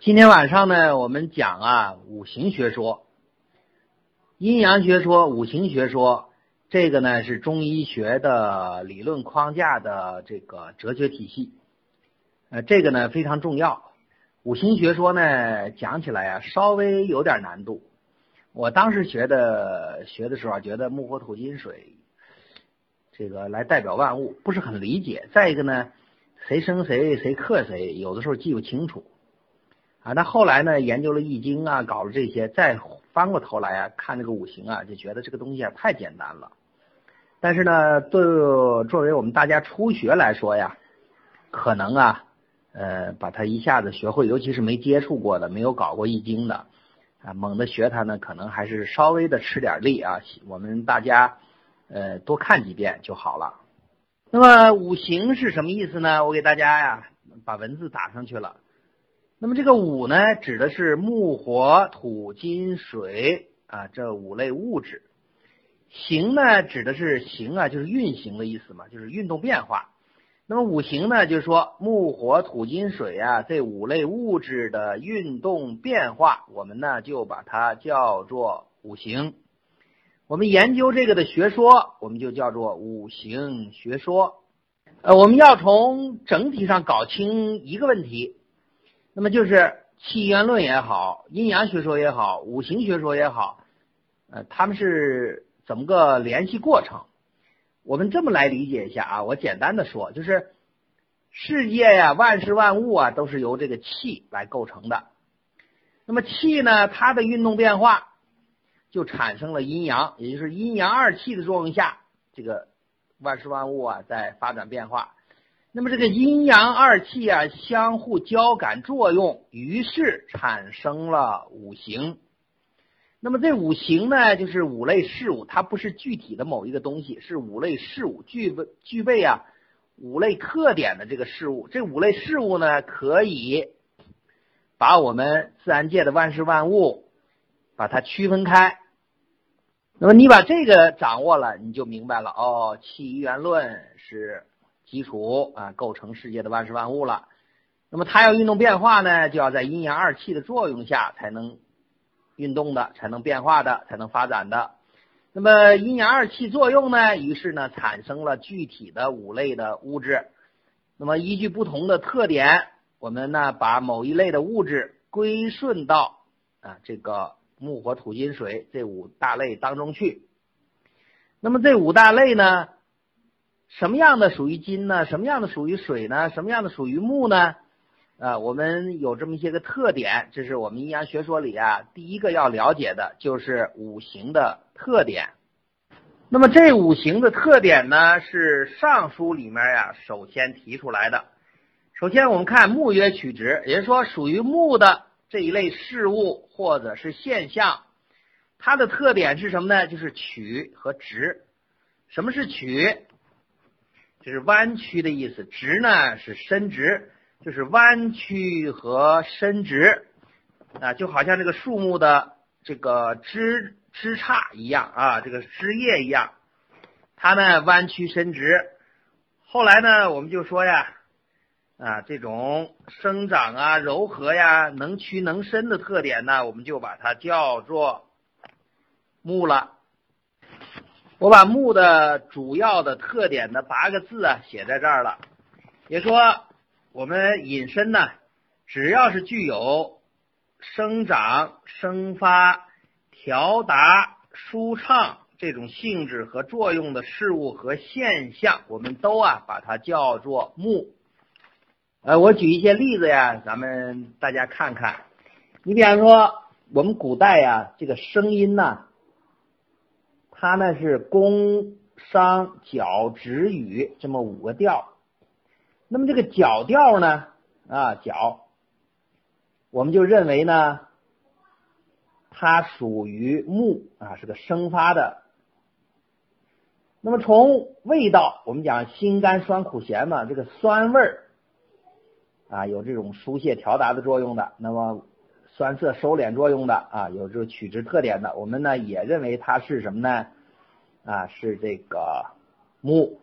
今天晚上呢，我们讲啊五行学说、阴阳学说、五行学说，这个呢是中医学的理论框架的这个哲学体系。呃，这个呢非常重要。五行学说呢讲起来啊稍微有点难度。我当时学的学的时候，觉得木火土金水这个来代表万物，不是很理解。再一个呢，谁生谁，谁克谁，有的时候记不清楚。啊，那后来呢？研究了易经啊，搞了这些，再翻过头来啊，看这个五行啊，就觉得这个东西啊太简单了。但是呢，对作为我们大家初学来说呀，可能啊，呃，把它一下子学会，尤其是没接触过的、没有搞过易经的啊，猛的学它呢，可能还是稍微的吃点力啊。我们大家呃多看几遍就好了。那么五行是什么意思呢？我给大家呀把文字打上去了。那么这个五呢，指的是木、火、土、金、水啊这五类物质。行呢，指的是行啊，就是运行的意思嘛，就是运动变化。那么五行呢，就是说木、火、土、金、水啊这五类物质的运动变化，我们呢就把它叫做五行。我们研究这个的学说，我们就叫做五行学说。呃，我们要从整体上搞清一个问题。那么就是气元论也好，阴阳学说也好，五行学说也好，呃，他们是怎么个联系过程？我们这么来理解一下啊，我简单的说，就是世界呀，万事万物啊，都是由这个气来构成的。那么气呢，它的运动变化就产生了阴阳，也就是阴阳二气的作用下，这个万事万物啊在发展变化。那么这个阴阳二气啊相互交感作用，于是产生了五行。那么这五行呢，就是五类事物，它不是具体的某一个东西，是五类事物具备具备啊五类特点的这个事物。这五类事物呢，可以把我们自然界的万事万物把它区分开。那么你把这个掌握了，你就明白了哦，气元论是。基础啊，构成世界的万事万物了。那么它要运动变化呢，就要在阴阳二气的作用下才能运动的，才能变化的，才能发展的。那么阴阳二气作用呢，于是呢产生了具体的五类的物质。那么依据不同的特点，我们呢把某一类的物质归顺到啊这个木火土金水这五大类当中去。那么这五大类呢？什么样的属于金呢？什么样的属于水呢？什么样的属于木呢？啊，我们有这么一些个特点，这是我们阴阳学说里啊第一个要了解的，就是五行的特点。那么这五行的特点呢，是尚书里面呀首先提出来的。首先我们看木曰曲直，也就是说属于木的这一类事物或者是现象，它的特点是什么呢？就是曲和直。什么是曲？是弯曲的意思，直呢是伸直，就是弯曲和伸直啊，就好像这个树木的这个枝枝杈一样啊，这个枝叶一样，它呢弯曲伸直。后来呢，我们就说呀，啊，这种生长啊、柔和呀、能屈能伸的特点呢，我们就把它叫做木了。我把木的主要的特点的八个字啊写在这儿了，也说我们引申呢，只要是具有生长、生发、调达、舒畅这种性质和作用的事物和现象，我们都啊把它叫做木。呃，我举一些例子呀，咱们大家看看。你比方说，我们古代呀，这个声音呢。它呢是宫、商、角、徵、羽这么五个调，那么这个角调呢啊角，我们就认为呢，它属于木啊，是个生发的。那么从味道，我们讲辛甘酸苦咸嘛，这个酸味儿啊有这种疏泄调达的作用的，那么。酸涩收敛作用的啊，有这个曲直特点的，我们呢也认为它是什么呢？啊，是这个木。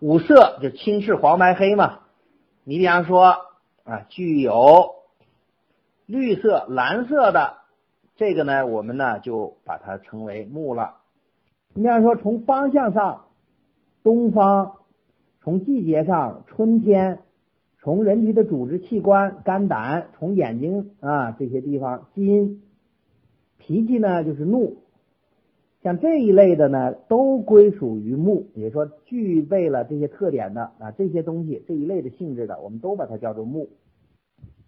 五色就青赤黄白黑嘛。你比方说啊，具有绿色、蓝色的这个呢，我们呢就把它称为木了。你比方说，从方向上，东方；从季节上，春天；从人体的组织器官，肝胆；从眼睛啊这些地方，金；脾气呢就是怒。像这一类的呢，都归属于木，也说具备了这些特点的啊，这些东西这一类的性质的，我们都把它叫做木。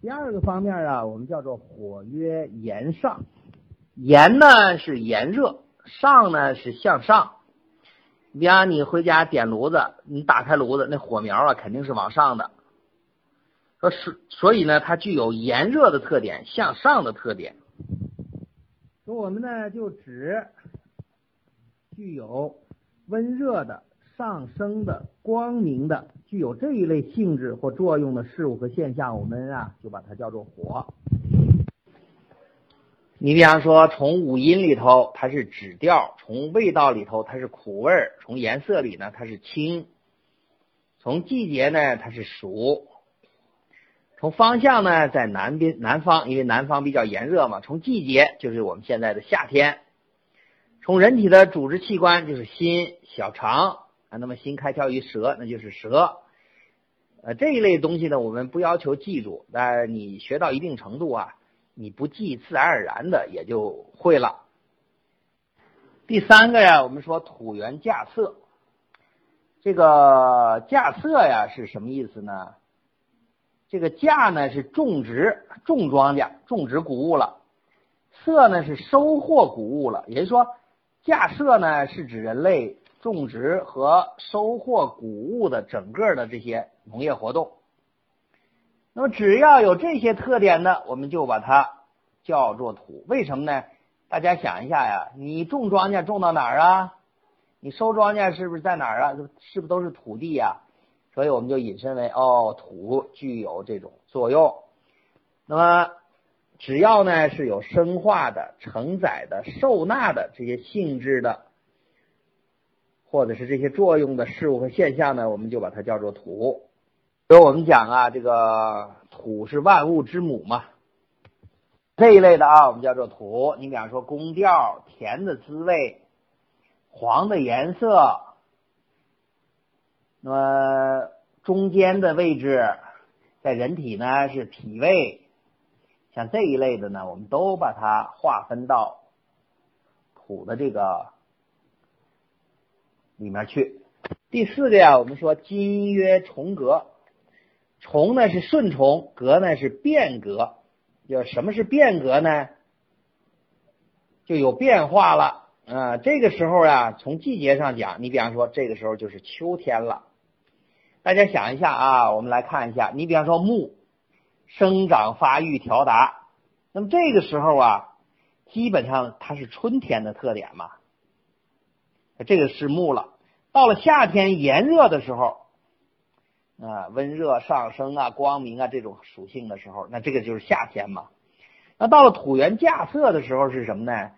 第二个方面啊，我们叫做火曰炎上，炎呢是炎热。上呢是向上，比方你回家点炉子，你打开炉子，那火苗啊肯定是往上的。说是所以呢，它具有炎热的特点，向上的特点。说我们呢就指具有温热的、上升的、光明的，具有这一类性质或作用的事物和现象，我们啊就把它叫做火。你比方说，从五音里头它是指调，从味道里头它是苦味儿，从颜色里呢它是青，从季节呢它是暑，从方向呢在南边南方，因为南方比较炎热嘛。从季节就是我们现在的夏天，从人体的组织器官就是心、小肠啊。那么心开窍于舌，那就是舌。呃，这一类东西呢，我们不要求记住，但你学到一定程度啊。你不记，自然而然的也就会了。第三个呀，我们说土元架色，这个架色呀是什么意思呢？这个稼呢是种植、种庄稼、种植谷物了，色呢是收获谷物了。也就是说，稼色呢是指人类种植和收获谷物的整个的这些农业活动。那么只要有这些特点的，我们就把它叫做土。为什么呢？大家想一下呀，你种庄稼种到哪儿啊？你收庄稼是不是在哪儿啊？是不是都是土地呀？所以我们就引申为哦，土具有这种作用。那么只要呢是有生化的、承载的、受纳的这些性质的，或者是这些作用的事物和现象呢，我们就把它叫做土。所以我们讲啊，这个土是万物之母嘛，这一类的啊，我们叫做土。你比方说，宫调、甜的滋味、黄的颜色，那么中间的位置在人体呢是脾胃，像这一类的呢，我们都把它划分到土的这个里面去。第四个呀，我们说金曰重格。重呢是顺虫，革呢是变革。就什么是变革呢？就有变化了啊！这个时候呀，从季节上讲，你比方说这个时候就是秋天了。大家想一下啊，我们来看一下，你比方说木生长发育条达，那么这个时候啊，基本上它是春天的特点嘛。这个是木了。到了夏天炎热的时候。啊，温热上升啊，光明啊，这种属性的时候，那这个就是夏天嘛。那到了土元架色的时候是什么呢？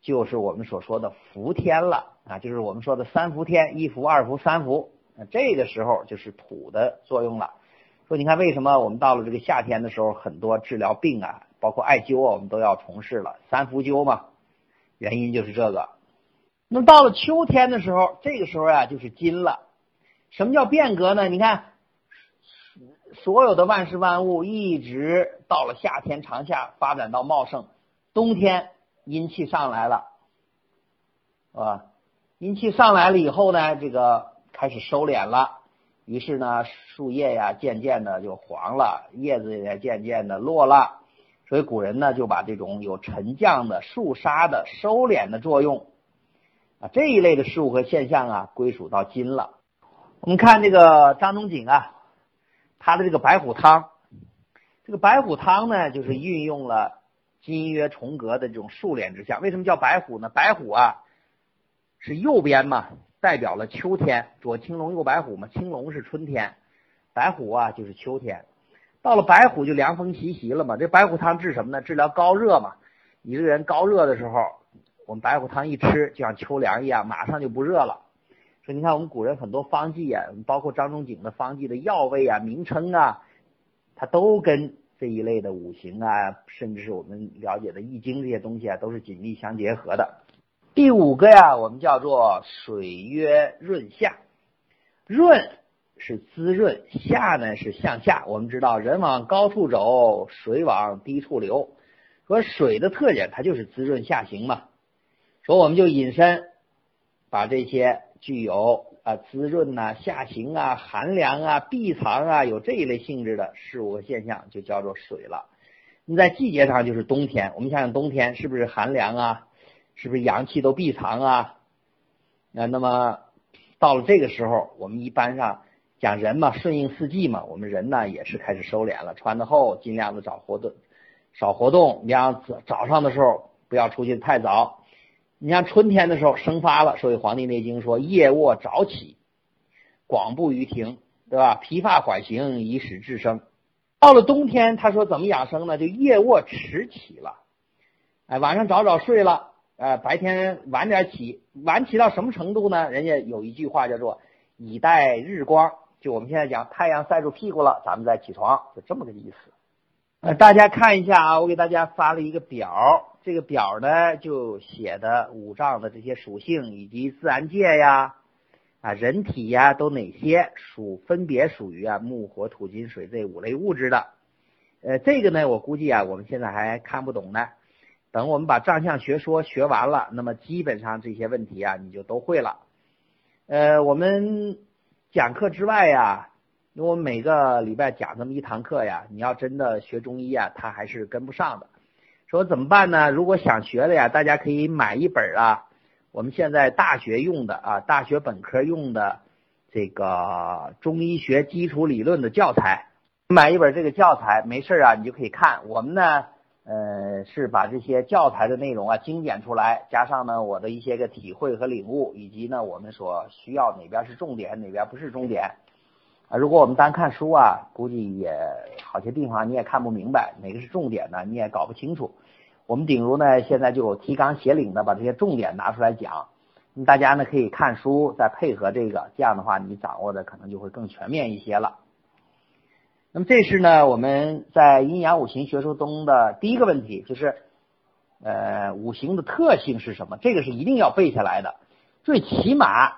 就是我们所说的伏天了啊，就是我们说的三伏天，一伏、二伏、三伏。那这个时候就是土的作用了。说你看为什么我们到了这个夏天的时候，很多治疗病啊，包括艾灸啊，我们都要从事了三伏灸嘛？原因就是这个。那到了秋天的时候，这个时候呀，就是金了。什么叫变革呢？你看，所有的万事万物一直到了夏天长夏发展到茂盛，冬天阴气上来了，啊？阴气上来了以后呢，这个开始收敛了，于是呢，树叶呀渐渐的就黄了，叶子也渐渐的落了，所以古人呢就把这种有沉降的、肃杀的、收敛的作用啊这一类的事物和现象啊归属到金了。我们看这个张仲景啊，他的这个白虎汤，这个白虎汤呢，就是运用了金曰重格的这种数敛之象。为什么叫白虎呢？白虎啊，是右边嘛，代表了秋天，左青龙右白虎嘛，青龙是春天，白虎啊就是秋天。到了白虎就凉风习习了嘛。这白虎汤治什么呢？治疗高热嘛。一个人高热的时候，我们白虎汤一吃，就像秋凉一样，马上就不热了。说你看，我们古人很多方剂啊，包括张仲景的方剂的药味啊、名称啊，它都跟这一类的五行啊，甚至是我们了解的易经这些东西啊，都是紧密相结合的。第五个呀，我们叫做水曰润下，润是滋润，下呢是向下。我们知道人往高处走，水往低处流，说水的特点它就是滋润下行嘛。说我们就引申，把这些具有啊滋润呐、下行啊、寒凉啊、避藏啊，有这一类性质的事物和现象，就叫做水了。你在季节上就是冬天，我们想想冬天是不是寒凉啊？是不是阳气都闭藏啊？啊，那么到了这个时候，我们一般上讲人嘛，顺应四季嘛，我们人呢也是开始收敛了，穿的厚，尽量的少活动，少活动。你像早早上的时候不要出去太早。你像春天的时候生发了，所以《黄帝内经》说夜卧早起，广步于庭，对吧？披发缓行，以使至生。到了冬天，他说怎么养生呢？就夜卧迟起了，哎，晚上早早睡了。呃，白天晚点起，晚起到什么程度呢？人家有一句话叫做“以待日光”，就我们现在讲太阳晒住屁股了，咱们再起床，就这么个意思。呃，大家看一下啊，我给大家发了一个表，这个表呢就写的五脏的这些属性以及自然界呀，啊，人体呀都哪些属分别属于啊木火土金水这五类物质的。呃，这个呢我估计啊我们现在还看不懂呢。等我们把藏象学说学完了，那么基本上这些问题啊，你就都会了。呃，我们讲课之外呀，因为我们每个礼拜讲这么一堂课呀，你要真的学中医啊，他还是跟不上的。说怎么办呢？如果想学的呀，大家可以买一本啊，我们现在大学用的啊，大学本科用的这个中医学基础理论的教材，买一本这个教材，没事啊，你就可以看。我们呢。呃，是把这些教材的内容啊精简出来，加上呢我的一些个体会和领悟，以及呢我们所需要哪边是重点，哪边不是重点啊。如果我们单看书啊，估计也好些地方你也看不明白，哪个是重点呢？你也搞不清楚。我们顶如呢现在就提纲挈领的把这些重点拿出来讲，大家呢可以看书，再配合这个，这样的话你掌握的可能就会更全面一些了。那么这是呢，我们在阴阳五行学说中的第一个问题，就是呃五行的特性是什么？这个是一定要背下来的，最起码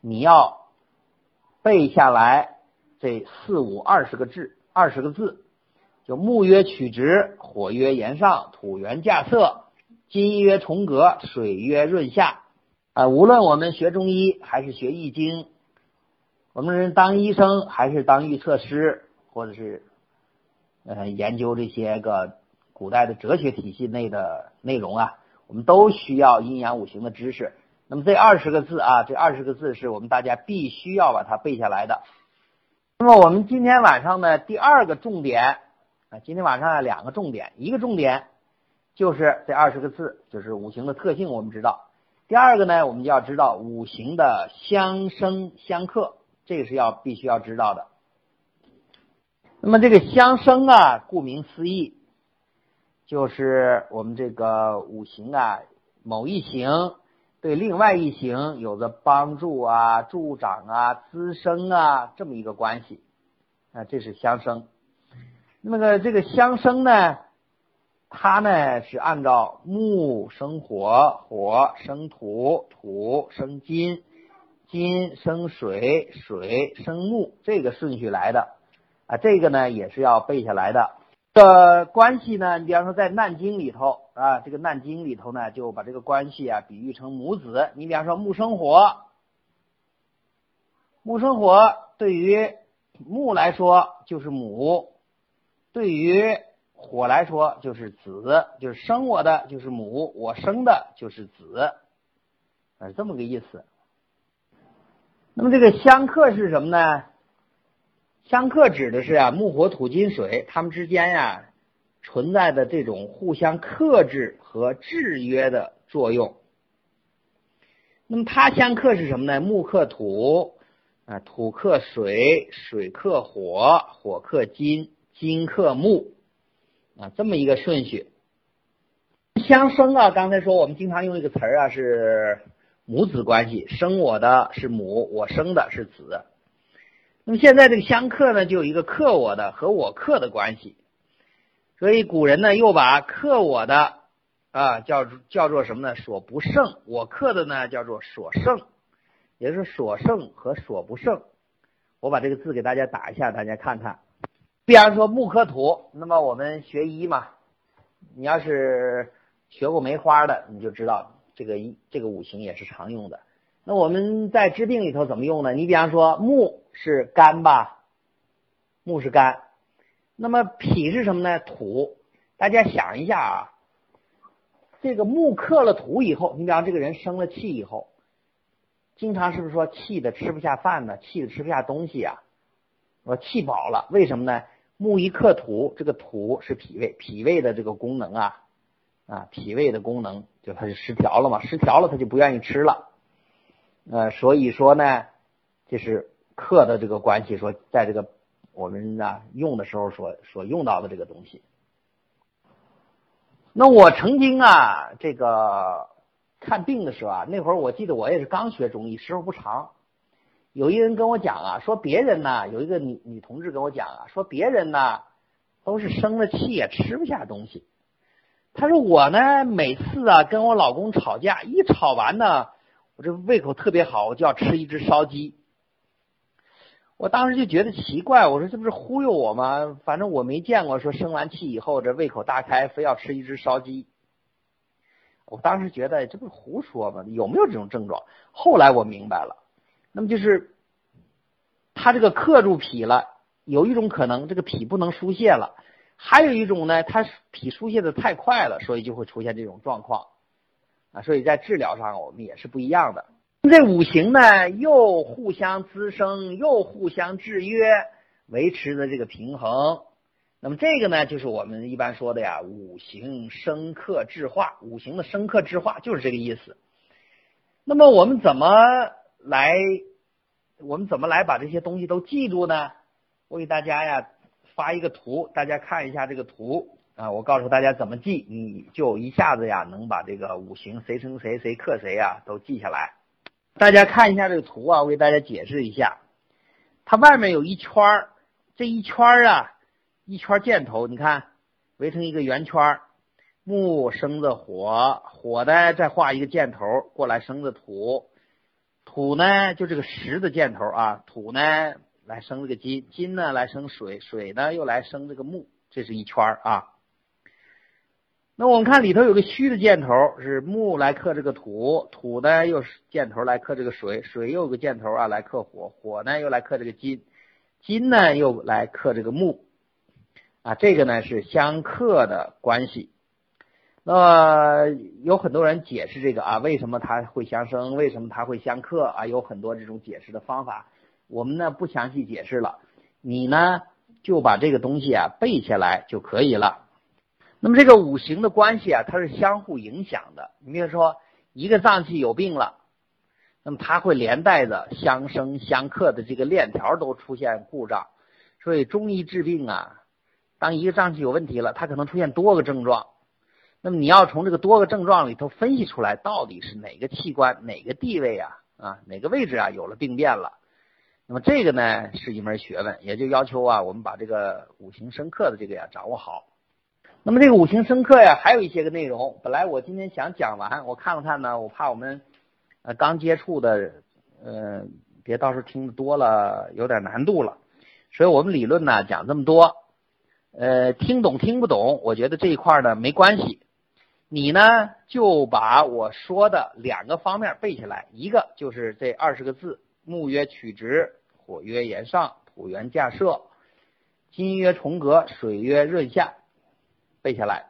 你要背下来这四五二十个字，二十个字，就木曰曲直，火曰炎上，土元稼穑，金曰重阁，水曰润下。啊，无论我们学中医还是学易经。我们人当医生还是当预测师，或者是呃研究这些个古代的哲学体系内的内容啊，我们都需要阴阳五行的知识。那么这二十个字啊，这二十个字是我们大家必须要把它背下来的。那么我们今天晚上呢，第二个重点啊，今天晚上两个重点，一个重点就是这二十个字，就是五行的特性，我们知道。第二个呢，我们就要知道五行的相生相克。这个是要必须要知道的。那么这个相生啊，顾名思义，就是我们这个五行啊，某一行对另外一行有着帮助啊、助长啊、滋生啊这么一个关系啊，这是相生。那么个这个相生呢，它呢是按照木生火，火生土，土生金。金生水，水生木，这个顺序来的啊，这个呢也是要背下来的。这关系呢，你比方说在《难经》里头啊，这个《难经》里头呢，就把这个关系啊比喻成母子。你比方说木生火，木生火对于木来说就是母，对于火来说就是子，就是生我的就是母，我生的就是子，是这么个意思。那么这个相克是什么呢？相克指的是啊木火土金水，它们之间呀存在的这种互相克制和制约的作用。那么它相克是什么呢？木克土啊，土克水，水克火，火克金，金克木啊，这么一个顺序。相生啊，刚才说我们经常用一个词儿啊是。母子关系，生我的是母，我生的是子。那么现在这个相克呢，就有一个克我的和我克的关系所以古人呢又把克我的啊叫叫做什么呢？所不胜。我克的呢叫做所胜，也就是所胜和所不胜。我把这个字给大家打一下，大家看看。比方说木克土，那么我们学医嘛，你要是学过梅花的，你就知道这个一这个五行也是常用的。那我们在治病里头怎么用呢？你比方说木是肝吧，木是肝，那么脾是什么呢？土。大家想一下啊，这个木克了土以后，你比方这个人生了气以后，经常是不是说气的吃不下饭呢？气的吃不下东西啊？我气饱了，为什么呢？木一克土，这个土是脾胃，脾胃的这个功能啊啊，脾胃的功能就它就失调了嘛，失调了它就不愿意吃了。呃，所以说呢，这是克的这个关系，说在这个我们呢用的时候所所用到的这个东西。那我曾经啊，这个看病的时候啊，那会儿我记得我也是刚学中医，时候不长。有一人跟我讲啊，说别人呢，有一个女女同志跟我讲啊，说别人呢都是生了气也吃不下东西。他说我呢，每次啊跟我老公吵架，一吵完呢，我这胃口特别好，我就要吃一只烧鸡。我当时就觉得奇怪，我说这不是忽悠我吗？反正我没见过说生完气以后这胃口大开，非要吃一只烧鸡。我当时觉得这不是胡说吗？有没有这种症状？后来我明白了，那么就是他这个克住脾了，有一种可能这个脾不能疏泄了，还有一种呢，他脾疏泄的太快了，所以就会出现这种状况啊。所以在治疗上我们也是不一样的。这五行呢，又互相滋生，又互相制约，维持的这个平衡。那么这个呢，就是我们一般说的呀，五行生克制化。五行的生克制化就是这个意思。那么我们怎么来，我们怎么来把这些东西都记住呢？我给大家呀发一个图，大家看一下这个图啊，我告诉大家怎么记，你就一下子呀能把这个五行谁生谁，谁克谁呀都记下来。大家看一下这个图啊，我给大家解释一下。它外面有一圈，这一圈啊，一圈箭头，你看围成一个圆圈。木生的火，火呢再画一个箭头过来生的土，土呢就这个石的箭头啊，土呢来生这个金，金呢来生水，水呢又来生这个木，这是一圈啊。那我们看里头有个虚的箭头，是木来克这个土，土呢又是箭头来克这个水，水又有个箭头啊来克火，火呢又来克这个金，金呢又来克这个木，啊，这个呢是相克的关系。那么有很多人解释这个啊，为什么它会相生，为什么它会相克啊？有很多这种解释的方法，我们呢不详细解释了，你呢就把这个东西啊背下来就可以了。那么这个五行的关系啊，它是相互影响的。你比如说，一个脏器有病了，那么它会连带着相生相克的这个链条都出现故障。所以中医治病啊，当一个脏器有问题了，它可能出现多个症状。那么你要从这个多个症状里头分析出来，到底是哪个器官、哪个地位啊啊哪个位置啊有了病变了。那么这个呢是一门学问，也就要求啊我们把这个五行生克的这个呀掌握好。那么这个五行生克呀，还有一些个内容。本来我今天想讲完，我看了看呢，我怕我们呃刚接触的，呃，别到时候听的多了有点难度了。所以我们理论呢讲这么多，呃，听懂听不懂，我觉得这一块呢没关系。你呢就把我说的两个方面背下来，一个就是这二十个字：木曰曲直，火曰炎上，土曰架设，金曰重阁，水曰润下。背下来，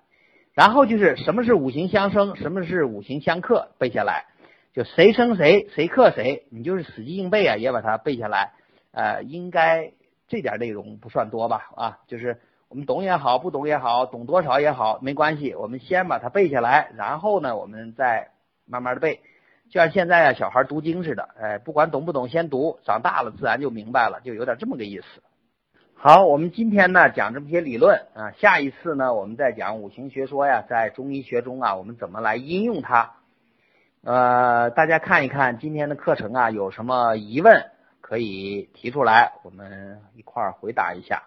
然后就是什么是五行相生，什么是五行相克，背下来，就谁生谁，谁克谁，你就是死记硬背啊，也把它背下来。呃，应该这点内容不算多吧？啊，就是我们懂也好，不懂也好，懂多少也好，没关系，我们先把它背下来，然后呢，我们再慢慢的背，就像现在啊，小孩读经似的，哎，不管懂不懂，先读，长大了自然就明白了，就有点这么个意思。好，我们今天呢讲这么些理论啊，下一次呢我们再讲五行学说呀，在中医学中啊，我们怎么来应用它？呃，大家看一看今天的课程啊，有什么疑问可以提出来，我们一块儿回答一下。